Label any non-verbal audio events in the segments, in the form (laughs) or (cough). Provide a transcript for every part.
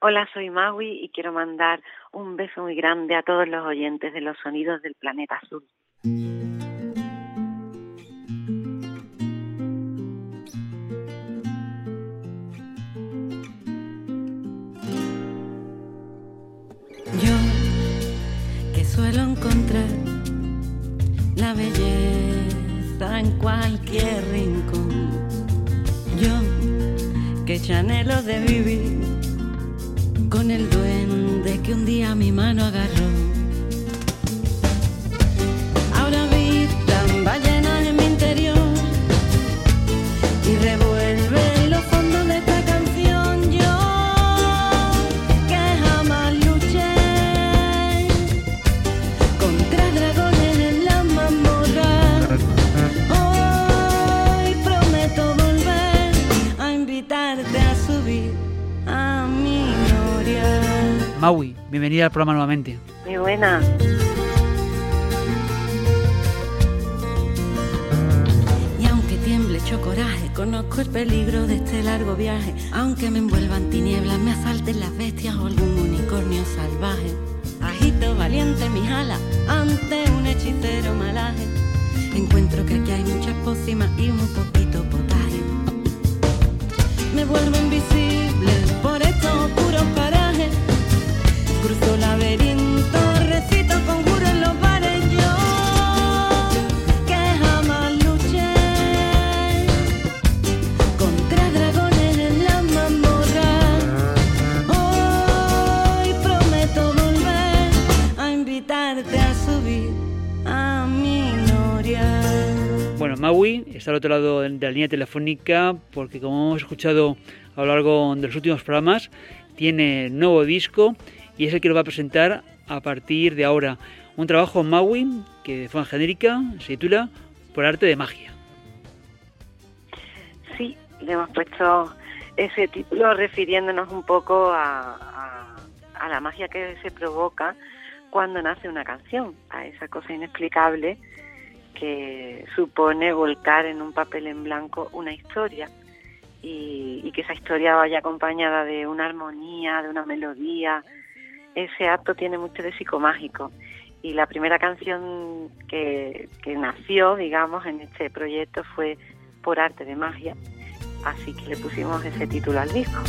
Hola, soy Maui y quiero mandar un beso muy grande a todos los oyentes de los sonidos del planeta azul. Yo que suelo encontrar la belleza en cualquier rincón. Yo que chanelo de vivir con el duende que un día mi mano agarró. Bienvenida al programa nuevamente. Muy buena. Y aunque tiemble hecho coraje, conozco el peligro de este largo viaje. Aunque me envuelvan tinieblas, me asalten las bestias o algún unicornio salvaje. Agito valiente mi alas ante un hechicero malaje. Encuentro que aquí hay muchas pócimas y un poquito potaje. Me vuelvo invisible Bueno, Maui está al otro lado de la línea telefónica porque como hemos escuchado a lo largo de los últimos programas, tiene nuevo disco y es el que lo va a presentar a partir de ahora. Un trabajo Maui que de forma genérica se titula Por arte de magia. Sí, le hemos puesto ese título refiriéndonos un poco a, a la magia que se provoca cuando nace una canción, a esa cosa inexplicable que supone volcar en un papel en blanco una historia y, que esa historia vaya acompañada de una armonía, de una melodía, ese acto tiene mucho de psicomágico. Y la primera canción que, que nació, digamos, en este proyecto fue Por Arte de Magia. Así que le pusimos ese título al disco.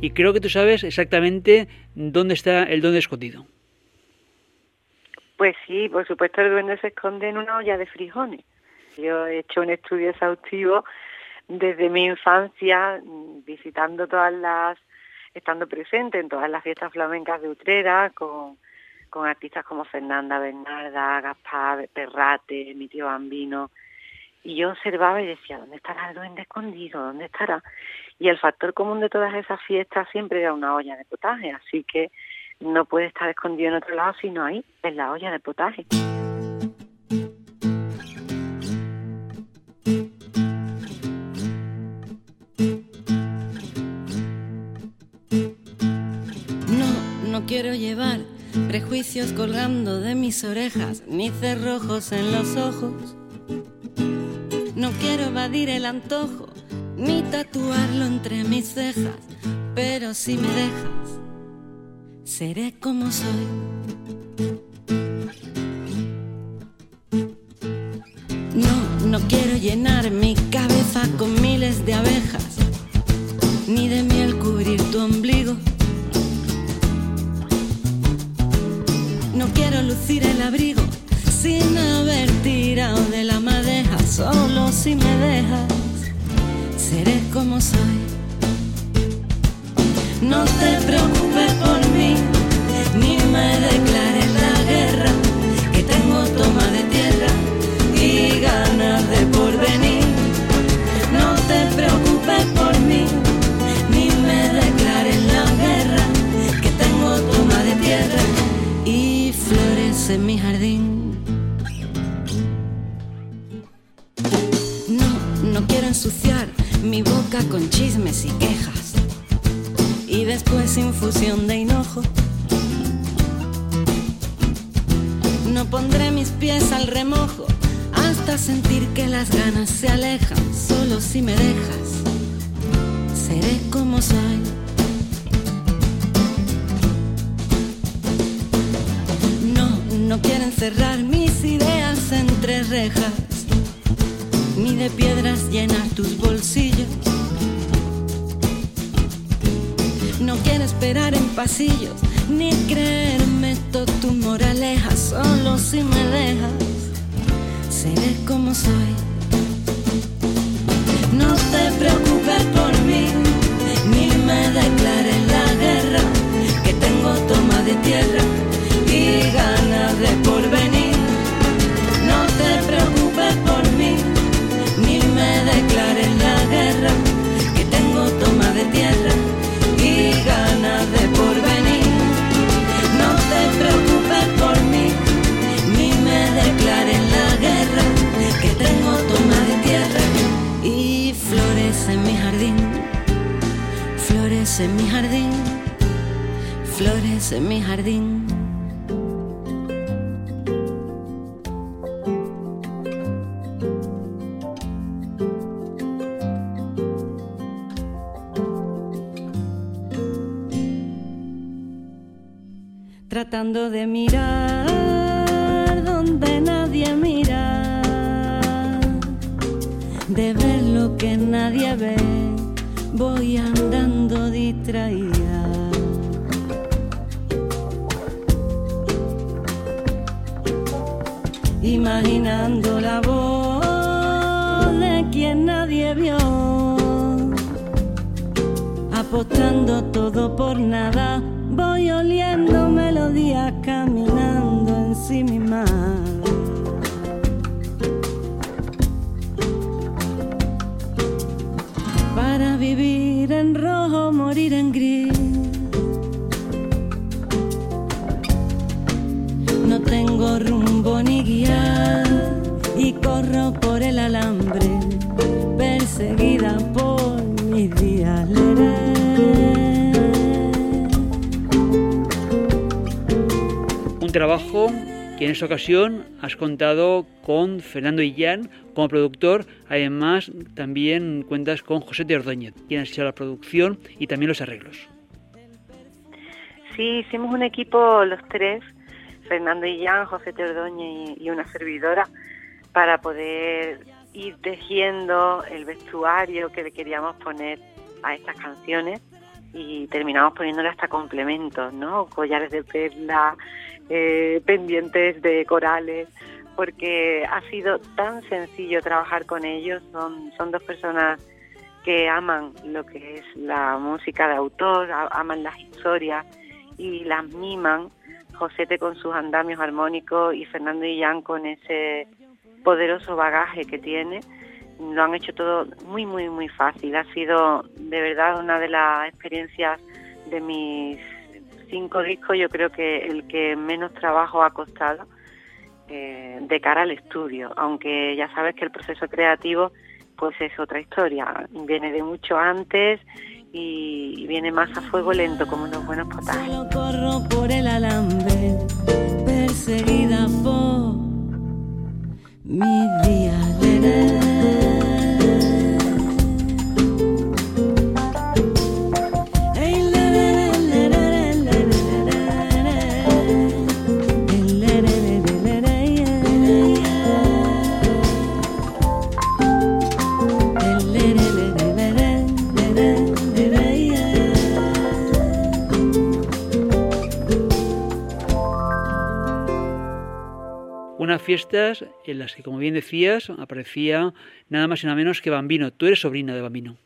Y creo que tú sabes exactamente dónde está el duende escondido. Pues sí, por supuesto el duende se esconde en una olla de frijoles. Yo he hecho un estudio exhaustivo desde mi infancia visitando todas las, estando presente en todas las fiestas flamencas de Utrera con, con artistas como Fernanda Bernarda, Gaspar Perrate, mi tío Bambino. Y yo observaba y decía, ¿dónde estará el duende escondido? ¿Dónde estará? Y el factor común de todas esas fiestas siempre era una olla de potaje, así que no puede estar escondido en otro lado sino ahí, en la olla de potaje. quiero llevar prejuicios colgando de mis orejas, ni cerrojos en los ojos. No quiero evadir el antojo, ni tatuarlo entre mis cejas, pero si me dejas, seré como soy. No, no quiero llenar mi cabeza con miles de abejas, ni de miel cubrir tu ombligo No quiero lucir el abrigo sin haber tirado de la madeja. Solo si me dejas, seré como soy. No te preocupes con chismes y quejas. Y después infusión de hinojo. No pondré mis pies al remojo hasta sentir que las ganas se alejan. Solo si me dejas, seré como soy. No, no quieren cerrar mis ideas entre rejas ni de piedras llenar tus bolsillos. No quiero esperar en pasillos, ni creerme todo tu moraleja, solo si me dejas, seré como soy. No te preocupes por mí, quien nadie vio, apostando todo por nada Voy oliendo melodías caminando en sí misma. Para vivir en rojo, morir en gris. Perseguida por mis días. trabajo que en esta ocasión has contado con Fernando Illán como productor, además también cuentas con José de Ordóñez, quien ha hecho la producción y también los arreglos. Sí, hicimos un equipo los tres, Fernando Illán, José de Ordóñez y una servidora, para poder ir tejiendo el vestuario que le queríamos poner a estas canciones y terminamos poniéndole hasta complementos, ¿no? Collares de perla, eh, pendientes de corales, porque ha sido tan sencillo trabajar con ellos. Son, son dos personas que aman lo que es la música de autor, aman las historias y las miman. Josete con sus andamios armónicos y Fernando Illán con ese poderoso bagaje que tiene. Lo han hecho todo muy, muy, muy fácil. Ha sido de verdad una de las experiencias de mis cinco discos yo creo que el que menos trabajo ha costado eh, de cara al estudio, aunque ya sabes que el proceso creativo pues es otra historia, viene de mucho antes y, viene más a fuego lento como unos buenos potajes. corro por el alambre, perseguida por mi día. Fiestas en las que, como bien decías, aparecía nada más y nada menos que Bambino. Tú eres sobrina de Bambino.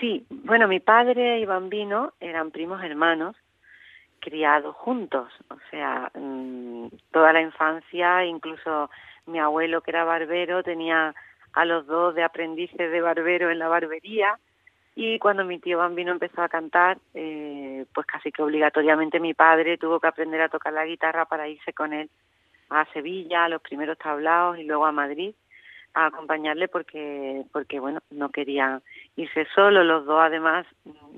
Sí, bueno, mi padre y Bambino eran primos hermanos criados juntos, o sea, mm, toda la infancia, incluso mi abuelo que era barbero tenía a los dos de aprendices de barbero en la barbería y cuando mi tío Bambino empezó a cantar, eh, pues casi que obligatoriamente mi padre tuvo que aprender a tocar la guitarra para irse con él a Sevilla, a los primeros tablaos y luego a Madrid, a acompañarle porque, porque bueno, no querían irse solos, los dos además,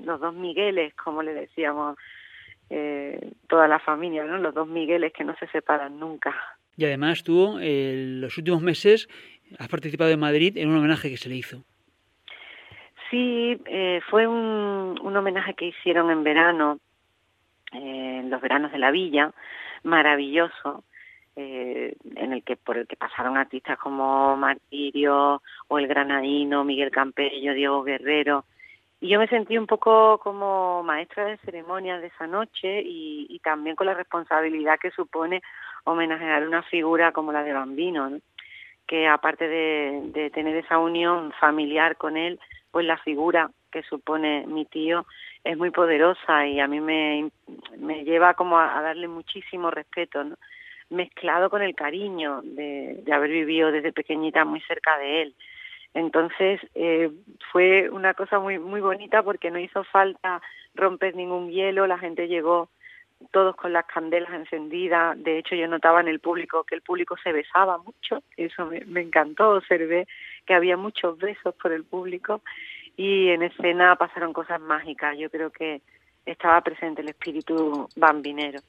los dos Migueles, como le decíamos eh, toda la familia, ¿no? Los dos Migueles que no se separan nunca. Y además tú, en los últimos meses, has participado en Madrid en un homenaje que se le hizo. Sí, eh, fue un, homenaje que hicieron en verano, eh, en los veranos de la villa, maravilloso, eh, en el que por el que pasaron artistas como Martirio o el Granadino, Miguel Campello, Diego Guerrero. Y yo me sentí un poco como maestra de ceremonias de esa noche y, y también con la responsabilidad que supone homenajear una figura como la de Bambino, ¿no? Que aparte de, de tener esa unión familiar con él, pues la figura que supone mi tío es muy poderosa y a mí me, lleva como a, a darle muchísimo respeto, ¿no? mezclado con el cariño de, de, haber vivido desde pequeñita muy cerca de él. Entonces eh, fue una cosa muy muy bonita porque no hizo falta romper ningún hielo, la gente llegó todos con las candelas encendidas. De hecho, yo notaba en el público que el público se besaba mucho. Eso me, encantó. Observé que había muchos besos por el público y en escena pasaron cosas mágicas. Yo creo que estaba presente el espíritu bambinero.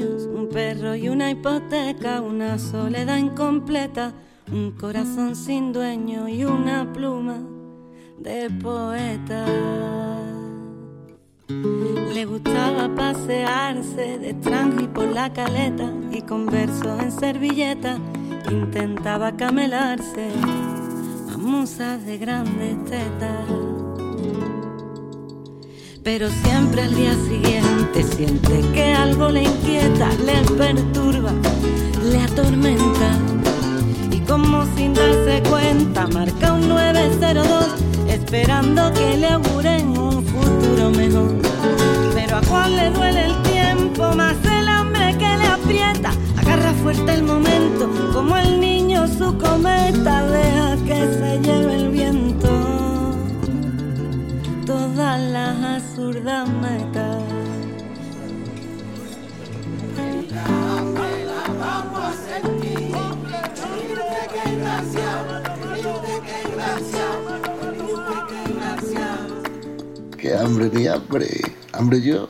Un perro y una hipoteca, una soledad incompleta, un corazón sin dueño y una pluma de poeta. Le gustaba pasearse de y por la caleta y con versos en servilleta intentaba camelarse a musas de grandes tetas pero siempre al día siguiente siente que algo le inquieta, le perturba, le atormenta. Y como sin darse cuenta, marca un 902, esperando que le auguren un futuro mejor. Pero a Juan le duele el tiempo, más el hambre que le aprieta. Agarra fuerte el momento, como el niño su cometa, deja todas las absurdas metas. Que hambre ni hambre, hambre yo,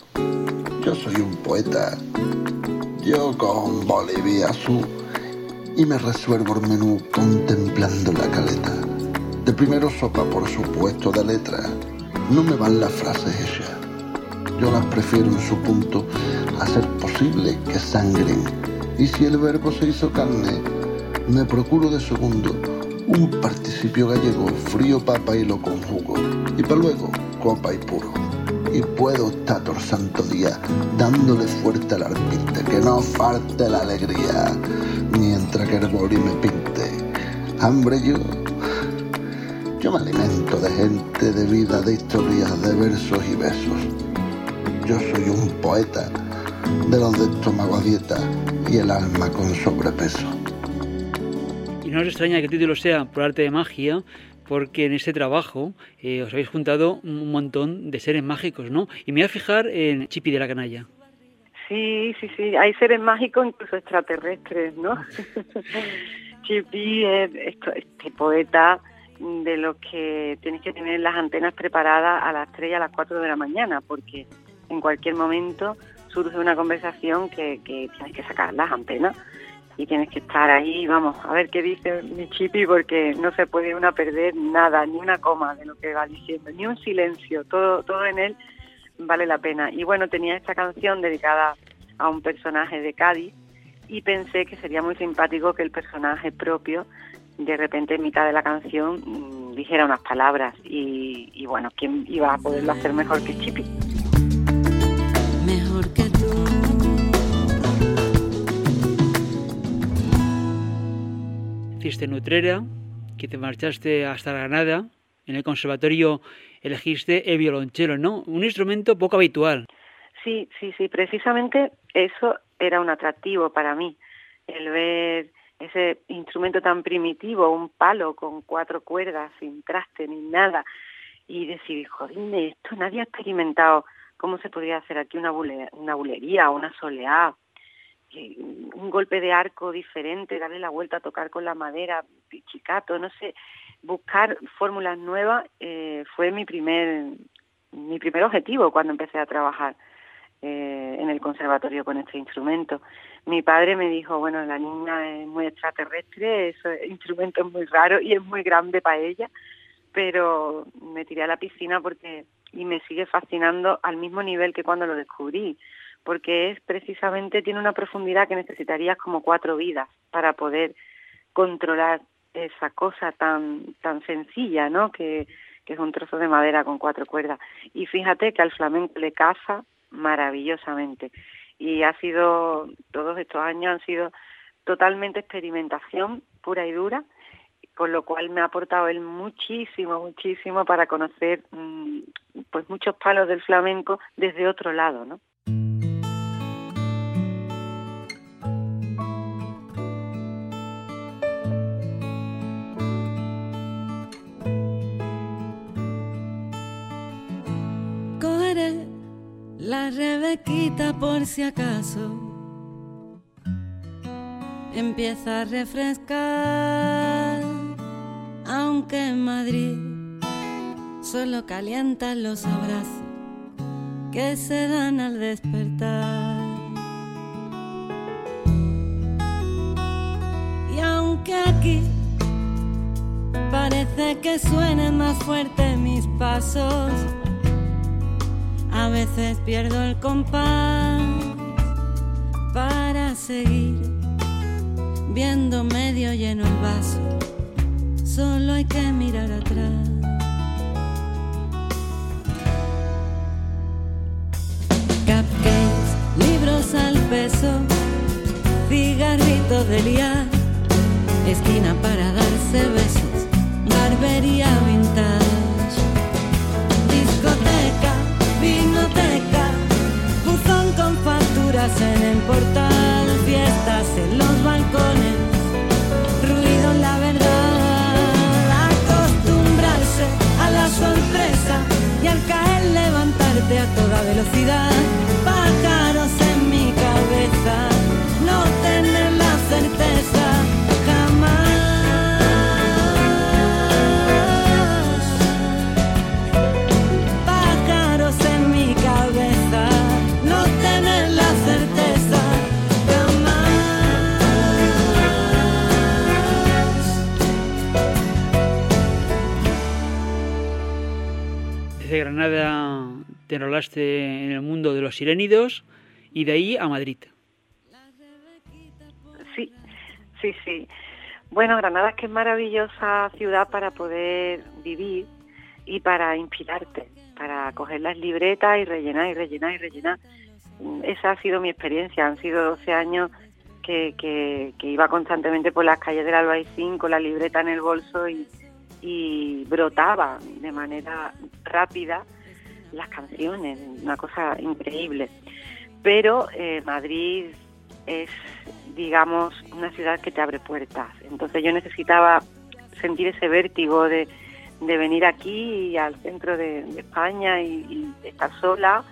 yo soy un poeta. Yo con Bolivia azul y me resuelvo el menú contemplando la caleta. De primero sopa, por supuesto, de letra no me van las frases hechas. Yo las prefiero en su punto a ser posible que sangren. Y si el verbo se hizo carne, me procuro de segundo un participio gallego, frío papa y lo conjugo. Y para luego, copa y puro. Y puedo estar todo santo día dándole fuerte al arpinte, que no falte la alegría, mientras que el boli me pinte. Hambre yo yo me alimento de gente, de vida, de historias, de versos y besos. Yo soy un poeta de los de estómago a dieta y el alma con sobrepeso. Y no os extraña que el título sea por arte de magia, porque en este trabajo eh, os habéis juntado un montón de seres mágicos, ¿no? Y me voy a fijar en Chipi de la Canalla. Sí, sí, sí, hay seres mágicos incluso extraterrestres, ¿no? (laughs) Chipi es este poeta de lo que tienes que tener las antenas preparadas a las 3 y a las 4 de la mañana, porque en cualquier momento surge una conversación que, que tienes que sacar las antenas y tienes que estar ahí, vamos, a ver qué dice mi chipi, porque no se puede una perder nada, ni una coma de lo que va diciendo, ni un silencio, todo, todo en él vale la pena. Y bueno, tenía esta canción dedicada a un personaje de Cádiz y pensé que sería muy simpático que el personaje propio de repente en mitad de la canción mmm, dijera unas palabras y, y, bueno, ¿quién iba a poderlo hacer mejor que Chipi? Mejor que tú. Hiciste Nutrera, que te marchaste hasta Granada, en el conservatorio elegiste el violonchelo, ¿no? Un instrumento poco habitual. Sí, sí, sí, precisamente eso era un atractivo para mí, el ver ese instrumento tan primitivo, un palo con cuatro cuerdas, sin traste ni nada, y decir, joder, esto nadie ha experimentado cómo se podría hacer aquí una, una bulería, una soleá, un golpe de arco diferente, darle la vuelta a tocar con la madera, pichicato, no sé, buscar fórmulas nuevas eh, fue mi primer mi primer objetivo cuando empecé a trabajar eh, en el conservatorio con este instrumento. Mi padre me dijo, bueno, la niña es muy extraterrestre, ese instrumento es muy raro y es muy grande para ella, pero me tiré a la piscina porque y me sigue fascinando al mismo nivel que cuando lo descubrí porque es precisamente, tiene una profundidad que necesitarías como cuatro vidas para poder controlar esa cosa tan, tan sencilla, ¿no? Que, que es un trozo de madera con cuatro cuerdas. Y fíjate que al flamenco le casa maravillosamente. Y ha sido, todos estos años han sido totalmente experimentación pura y dura, con lo cual me ha aportado él muchísimo, muchísimo para conocer mm, pues muchos palos del flamenco desde otro lado, ¿no? Rebequita por si acaso empieza a refrescar, aunque en Madrid solo calientan los abrazos que se dan al despertar. Y aunque aquí parece que suenen más fuerte mis pasos, a veces pierdo el compás para seguir viendo medio lleno el vaso. Solo hay que mirar atrás. Cupcakes, libros al peso, cigarritos de liar, esquina para darse besos, barbería vintage en el portal, fiestas en los balcones, ruido en la verdad, acostumbrarse a la sorpresa y al caer levantarte a toda velocidad, te enrolaste en el mundo de los sirénidos y de ahí a Madrid. Sí, sí, sí. Bueno, Granada es que es maravillosa ciudad para poder vivir y para inspirarte, para coger las libretas y rellenar y rellenar y rellenar. Esa ha sido mi experiencia. Han sido 12 años que, que, que iba constantemente por las calles del Albaicín con la libreta en el bolso y, y brotaba de manera rápida las canciones, una cosa increíble. Pero eh, Madrid es, digamos, una ciudad que te abre puertas. Entonces yo necesitaba sentir ese vértigo de, de venir aquí al centro de, España y, y, estar sola,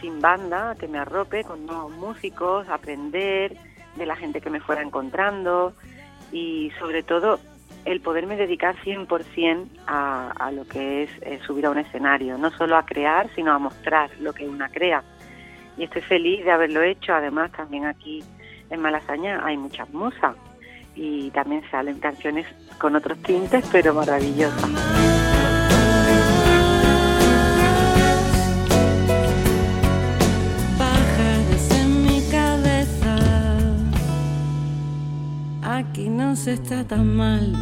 sin banda, que me arrope con nuevos músicos, aprender de la gente que me fuera encontrando y sobre todo el poderme dedicar 100% a, a lo que es eh, subir a un escenario, no solo a crear, sino a mostrar lo que una crea. Y estoy feliz de haberlo hecho, además también aquí en Malasaña hay muchas musas y también salen canciones con otros tintes, pero maravillosas. Aquí no se está tan mal.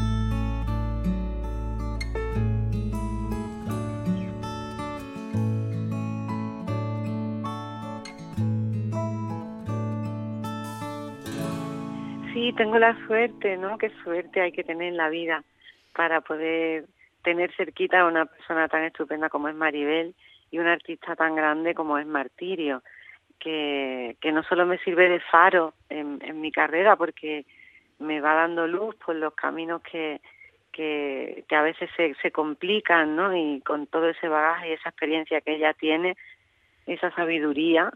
Sí, tengo la suerte, ¿no? Qué suerte hay que tener en la vida para poder tener cerquita a una persona tan estupenda como es Maribel y un artista tan grande como es Martirio, que, que no solo me sirve de faro en, en mi carrera, porque me va dando luz por los caminos que, que, a veces se, se complican, ¿no? Y con todo ese bagaje y esa experiencia que ella tiene, esa sabiduría,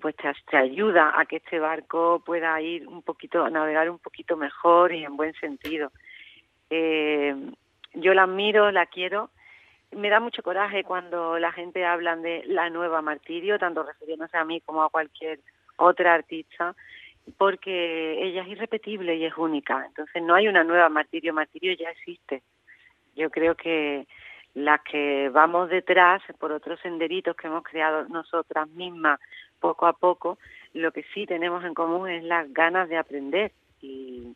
pues te, ayuda a que este barco pueda ir un poquito, navegar un poquito mejor y en buen sentido. Eh, yo la admiro, la quiero. Me da mucho coraje cuando la gente habla de la nueva martirio, tanto refiriéndose a mí como a cualquier otra artista, porque ella es irrepetible y es única. Entonces no hay una nueva martirio, martirio ya existe. Yo creo que las que vamos detrás por otros senderitos que hemos creado nosotras mismas poco a poco, lo que sí tenemos en común es las ganas de aprender y,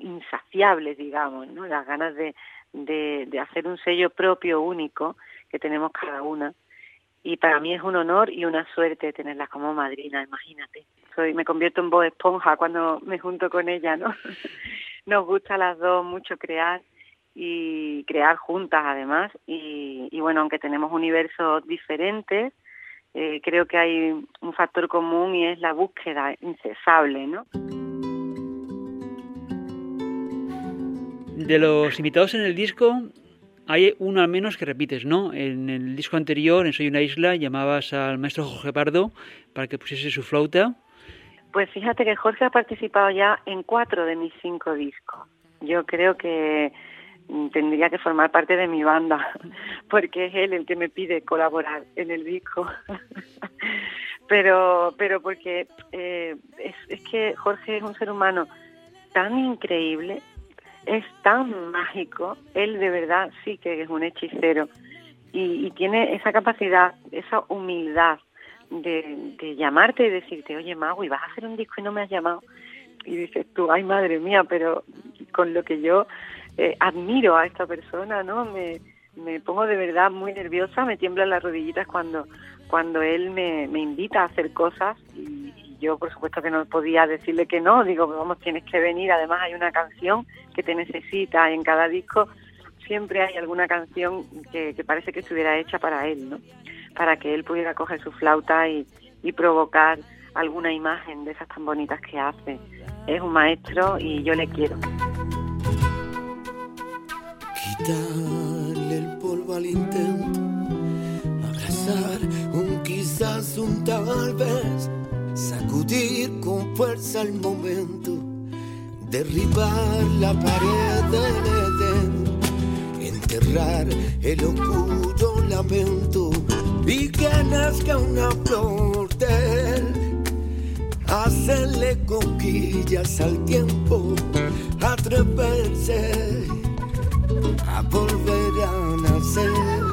insaciables, digamos, ¿no? las ganas de, de hacer un sello propio único que tenemos cada una y para mí es un honor y una suerte tenerla como madrina, imagínate. Soy, me convierto en voz esponja cuando me junto con ella, ¿no? (laughs) Nos gusta a las dos mucho crear y crear juntas además y, bueno, aunque tenemos universos diferentes, eh, creo que hay un factor común y es la búsqueda incesable, ¿no? De los invitados en el disco, hay uno al menos que repites, ¿no? En el disco anterior, en Soy una isla, llamabas al maestro Jorge Pardo para que pusiese su flauta. Pues fíjate que Jorge ha participado ya en cuatro de mis cinco discos. Yo creo que mm, tendría que formar parte de mi banda, (laughs) porque es él el que me pide colaborar en el disco. (laughs) pero, pero porque eh, es, es que Jorge es un ser humano tan increíble es tan mágico, él de verdad sí que es un hechicero y, tiene esa capacidad, esa humildad de, llamarte y decirte, oye Magui, vas a hacer un disco y no me has llamado. Y dices tú, ay madre mía, pero con lo que yo eh, admiro a esta persona, ¿no? Me, me pongo de verdad muy nerviosa, me tiemblan las rodillitas cuando, cuando él me, me invita a hacer cosas y, yo por supuesto que no podía decirle que no, digo, vamos, tienes que venir, además hay una canción que te necesita en cada disco, siempre hay alguna canción que, parece que estuviera hecha para él, ¿no? Para que él pudiera coger su flauta y, provocar alguna imagen de esas tan bonitas que hace. Es un maestro y yo le quiero. Quitarle el polvo al intento, abrazar un quizás un tal vez sacudir con fuerza el momento, derribar la pared del Edén, enterrar el oscuro lamento y que nazca una flor de él, hacerle conquillas al tiempo, atreverse a volver a nacer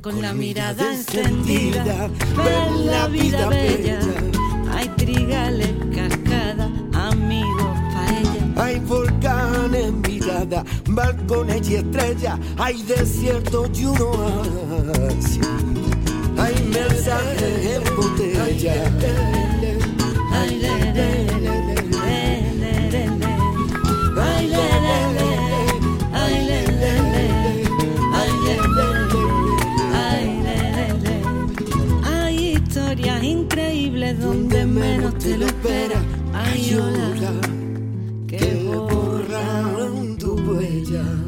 con la mirada encendida, ver la vida bella. Hay trigales, cascadas, amigos, paella. Hay volcanes, balcones y estrellas. Hay desierto y uno así. Hay mensajes en botella. Ay, le, le, le. donde menos te lo espera. Hay olas que borran tu huella.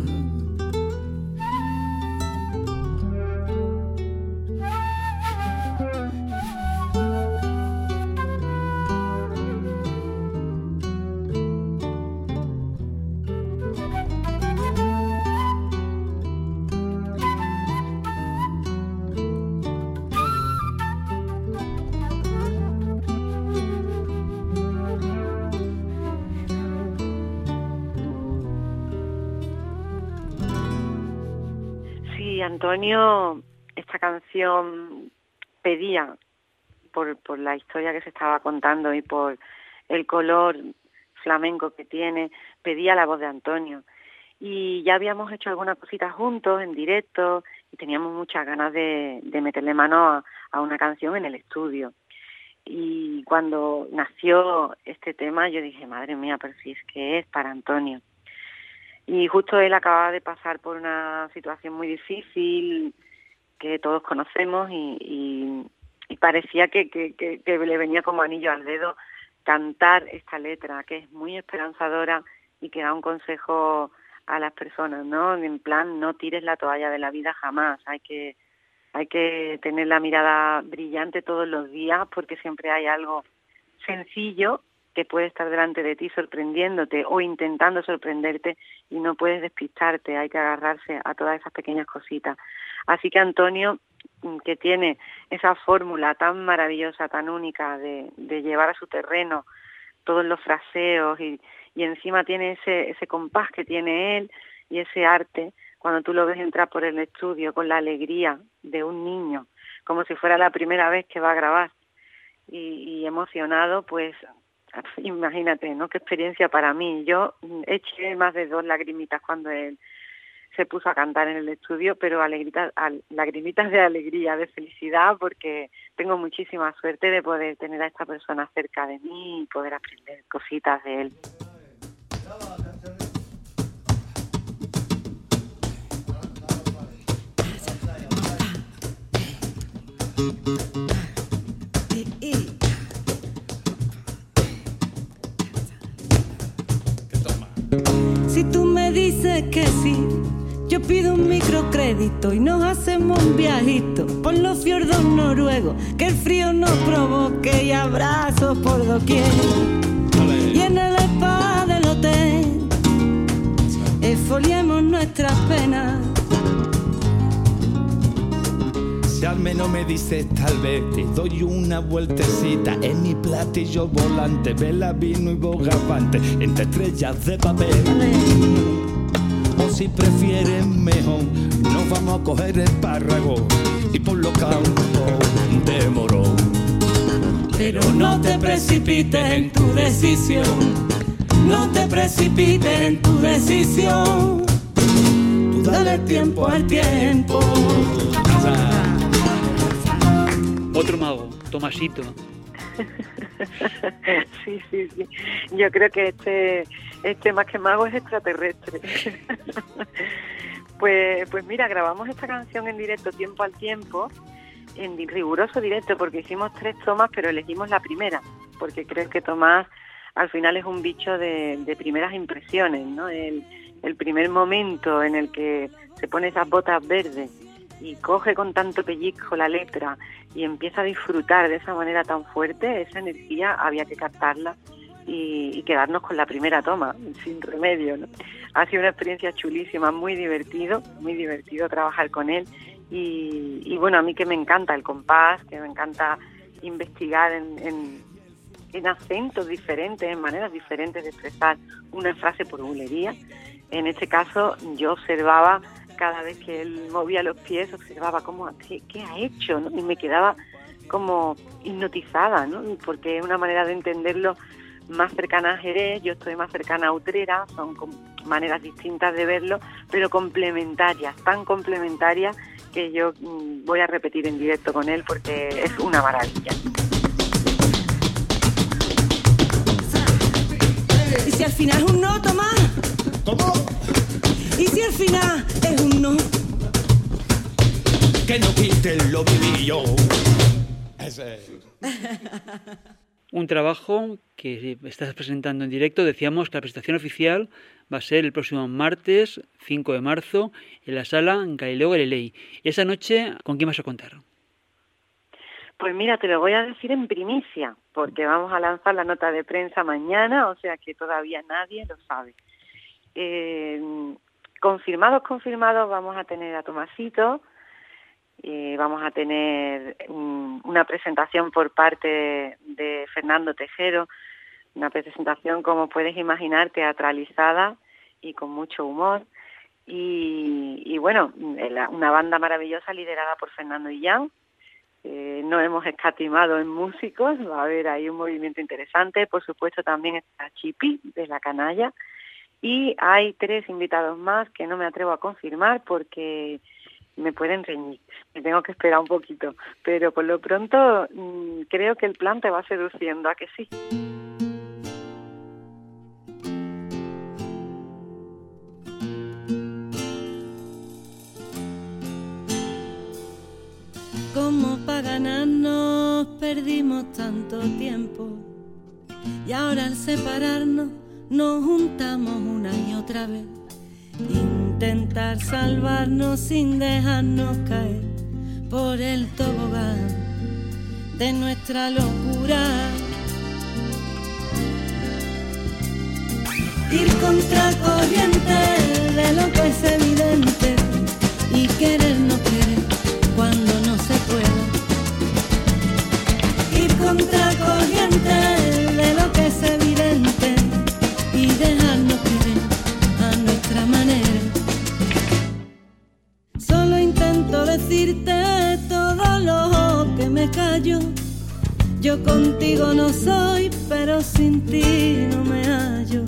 Antonio, esta canción pedía, por, por la historia que se estaba contando y por el color flamenco que tiene, pedía la voz de Antonio. Y ya habíamos hecho algunas cositas juntos en directo y teníamos muchas ganas de, meterle mano a, una canción en el estudio. Y cuando nació este tema yo dije, madre mía, pero si es que es para Antonio. Y justo él acababa de pasar por una situación muy difícil que todos conocemos y, parecía que, le venía como anillo al dedo cantar esta letra que es muy esperanzadora y que da un consejo a las personas, ¿no? En plan, no tires la toalla de la vida jamás, hay que hay que tener la mirada brillante todos los días porque siempre hay algo sencillo que puede estar delante de ti sorprendiéndote o intentando sorprenderte y no puedes despistarte, hay que agarrarse a todas esas pequeñas cositas. Así que Antonio, mm, que tiene esa fórmula tan maravillosa, tan única de, de llevar a su terreno todos los fraseos y, y encima tiene ese, ese compás que tiene él y ese arte, cuando tú lo ves entrar por el estudio con la alegría de un niño, como si fuera la primera vez que va a grabar y, emocionado, pues (laughs) imagínate, ¿no? Qué experiencia para mí. Yo eché más de dos lagrimitas cuando él se puso a cantar en el estudio, pero alegritas, lagrimitas de alegría, de felicidad, porque tengo muchísima suerte de poder tener a esta persona cerca de mí y poder aprender cositas de él. Si tú me dices que sí, yo pido un microcrédito y nos hacemos un viajito por los fiordos noruegos, que el frío nos provoque y abrazos por doquier. Y en el spa del hotel, esfoliemos nuestras penas al menos me dices tal vez, te doy una vueltecita en mi platillo volante, vela, vino y bogavante, entre estrellas de papel. O si prefieres mejor, nos vamos a coger el párrago y por los campos de morón. Pero no te precipites en tu decisión, no te precipites en tu decisión. Tú dale tiempo al tiempo. Otro mago, Tomasito. (laughs) sí, sí, sí. Yo creo que este, este más que mago es extraterrestre. (laughs) pues, pues mira, grabamos esta canción en directo tiempo al tiempo, en riguroso directo, porque hicimos tres tomas, pero elegimos la primera, porque creo que Tomás al final es un bicho de, de primeras impresiones, ¿no? El, el primer momento en el que se pone esas botas verdes y coge con tanto pellizco la letra y empieza a disfrutar de esa manera tan fuerte, esa energía había que captarla y, quedarnos con la primera toma, sin remedio. ¿no? Ha sido una experiencia chulísima, muy divertido, muy divertido trabajar con él y, bueno, a mí que me encanta el compás, que me encanta investigar en, en, en acentos diferentes, en maneras diferentes de expresar una frase por bulería. En este caso yo observaba cada vez que él movía los pies observaba cómo, qué, ha hecho, y me quedaba como hipnotizada, ¿no? porque es una manera de entenderlo más cercana a Jerez, yo estoy más cercana a Utrera, son maneras distintas de verlo, pero complementarias, tan complementarias que yo mm, voy a repetir en directo con él porque es una maravilla. Y si al final es un no, Tomás. ¿Cómo? Y si al final es un no. Que no quiten lo vivido. un trabajo que estás presentando en directo. Decíamos que la presentación oficial va a ser el próximo martes 5 de marzo en la sala Galileo Galilei. ¿Y esa noche con quién vas a contar? Pues mira, te lo voy a decir en primicia, porque vamos a lanzar la nota de prensa mañana, o sea que todavía nadie lo sabe. Eh, confirmados, confirmados, vamos a tener a Tomasito, y vamos a tener una presentación por parte de Fernando Tejero, una presentación, como puedes imaginar, teatralizada y con mucho humor. Y, bueno, una banda maravillosa liderada por Fernando Illán. Eh, no hemos escatimado en músicos, va a haber ahí un movimiento interesante. Por supuesto, también está Chipi de la Canalla y hay tres invitados más que no me atrevo a confirmar porque me pueden reñir, me tengo que esperar un poquito, pero por lo pronto mm, creo que el plan te va seduciendo, ¿a que sí? Como para ganarnos perdimos tanto tiempo y ahora al separarnos nos juntamos una y otra vez. Intentar salvarnos sin dejarnos caer por el tobogán de nuestra locura. Ir contra corriente de lo que es evidente y querer decirte todo lo que me callo. Yo contigo no soy, pero sin ti no me hallo.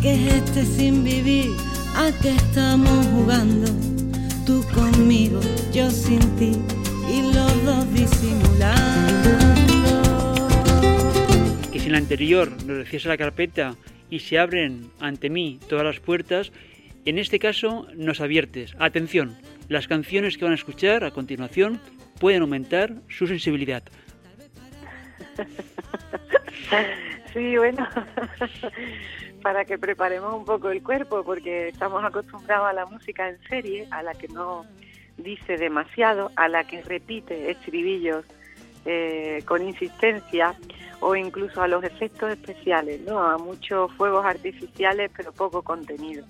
Que es este sin vivir? ¿A qué estamos jugando? Tú conmigo, yo sin ti y los dos disimulando. Que si en la anterior nos decías la carpeta y se abren ante mí todas las puertas, en este caso nos adviertes. Atención, las canciones que van a escuchar a continuación pueden aumentar su sensibilidad. (laughs) Sí, bueno, (laughs) para que preparemos un poco el cuerpo, porque estamos acostumbrados a la música en serie, a la que no dice demasiado, a la que repite estribillos eh, con insistencia o incluso a los efectos especiales, ¿no? A muchos fuegos artificiales pero poco contenido.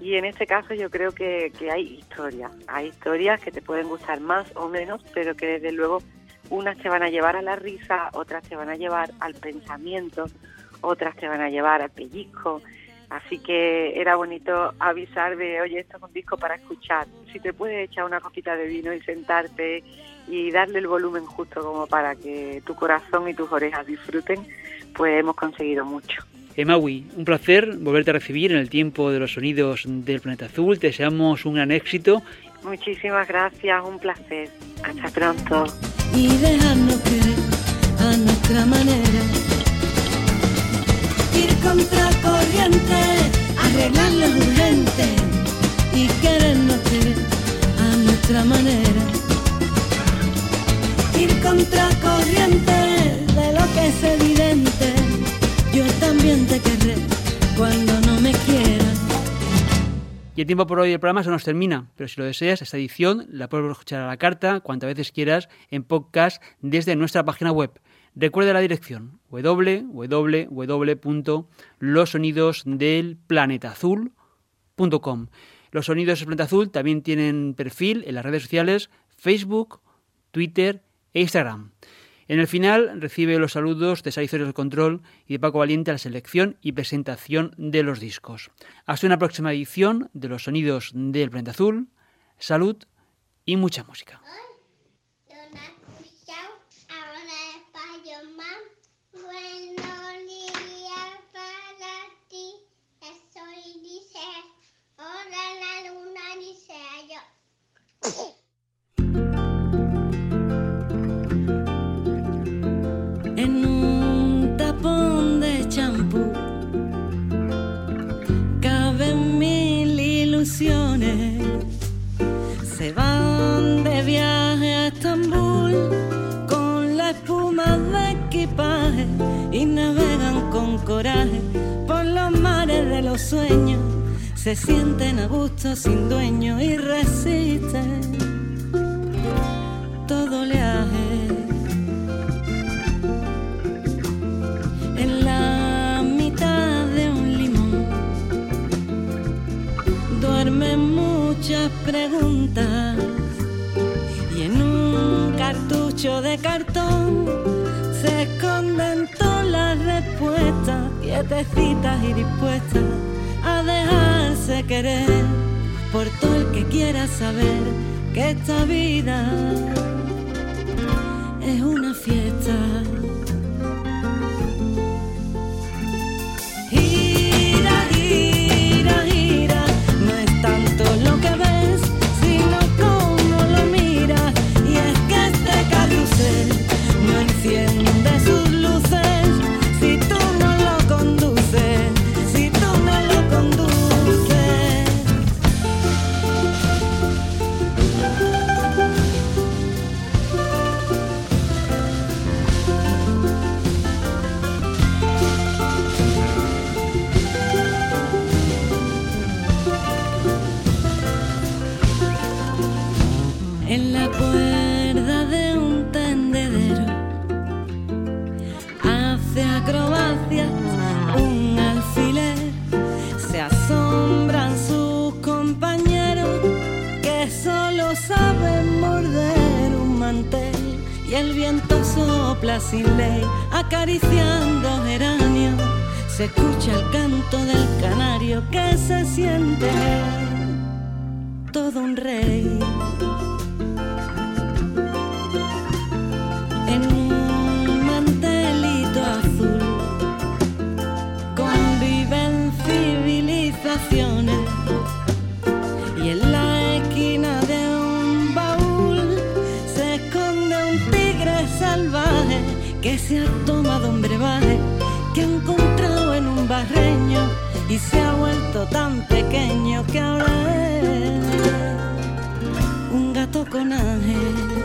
Y en este caso yo creo que, que hay historias, hay historias que te pueden gustar más o menos, pero que desde luego unas te van a llevar a la risa, otras te van a llevar al pensamiento, otras te van a llevar al pellizco. Así que era bonito avisar de, oye, esto es un disco para escuchar. Si te puedes echar una copita de vino y sentarte y darle el volumen justo como para que tu corazón y tus orejas disfruten, pues hemos conseguido mucho. Emaui, un placer volverte a recibir en el tiempo de los sonidos del planeta azul. Te deseamos un gran éxito. Muchísimas gracias, un placer. Hasta pronto. y dejarnos querer a nuestra manera. Ir contra corriente, arreglar lo urgente y querer cuando no me quieras. Y el tiempo por hoy del programa se nos termina, pero si lo deseas, esta edición la puedes escuchar a la carta cuantas veces quieras en podcast desde nuestra página web. Recuerda la dirección www.losonidosdelplanetazul.com. Los Sonidos del Planeta Azul también tienen perfil en las redes sociales Facebook, Twitter e Instagram. En el final recibe los saludos de Saizo del Control y de Paco Valiente a la selección y presentación de los discos. Hasta una próxima edición de los sonidos del Planeta Azul. Salud y mucha música. Por los mares de los sueños. Se sienten a gusto sin dueño y resisten todo oleaje. en la mitad de un limón. Duermen muchas preguntas y en un cartucho de cartón se esconden quietecitas y dispuestas a dejarse querer por todo el que quiera saber que esta vida es una fiesta. Salvaje que se ha tomado un brebaje que ha encontrado en un barreño y se ha vuelto tan pequeño que ahora es un gato con ángel.